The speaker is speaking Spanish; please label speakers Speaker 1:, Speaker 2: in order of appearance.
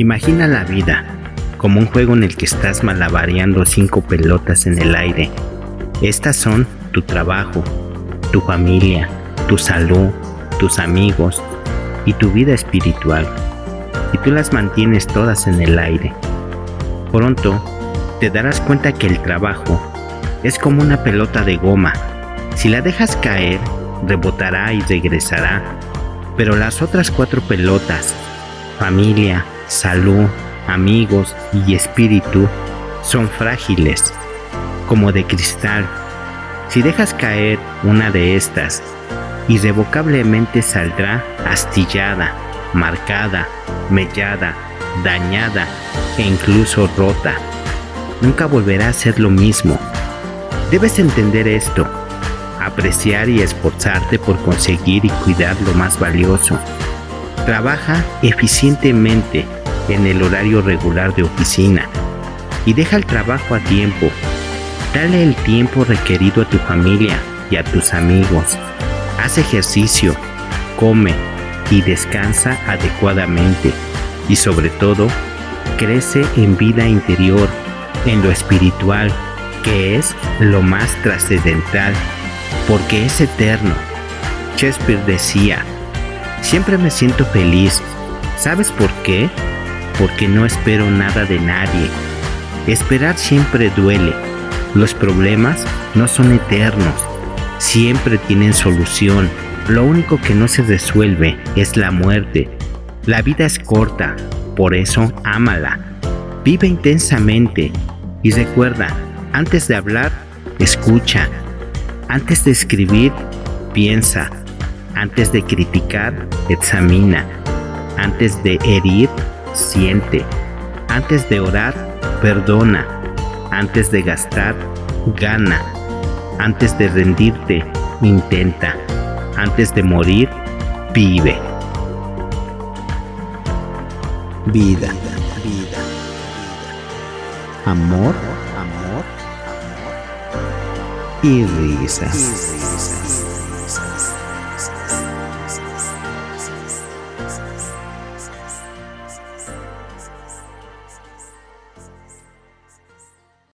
Speaker 1: Imagina la vida como un juego en el que estás malabareando cinco pelotas en el aire. Estas son tu trabajo, tu familia, tu salud, tus amigos y tu vida espiritual. Y tú las mantienes todas en el aire. Pronto te darás cuenta que el trabajo es como una pelota de goma. Si la dejas caer, rebotará y regresará. Pero las otras cuatro pelotas, familia, salud, amigos y espíritu, son frágiles, como de cristal. Si dejas caer una de estas, irrevocablemente saldrá astillada, marcada, mellada, dañada e incluso rota. Nunca volverá a ser lo mismo. Debes entender esto, apreciar y esforzarte por conseguir y cuidar lo más valioso. Trabaja eficientemente en el horario regular de oficina y deja el trabajo a tiempo. Dale el tiempo requerido a tu familia y a tus amigos. Haz ejercicio, come y descansa adecuadamente y sobre todo crece en vida interior, en lo espiritual, que es lo más trascendental, porque es eterno. Shakespeare decía, siempre me siento feliz. ¿Sabes por qué? Porque no espero nada de nadie. Esperar siempre duele. Los problemas no son eternos, siempre tienen solución. Lo único que no se resuelve es la muerte la vida es corta, por eso ámala. Vive intensamente y recuerda, antes de hablar, escucha. Antes de escribir, piensa. Antes de criticar, examina. Antes de herir, siente. Antes de orar, perdona. Antes de gastar, gana. Antes de rendirte, intenta. Antes de morir, vive
Speaker 2: vida, vida, amor, amor, amor y risas.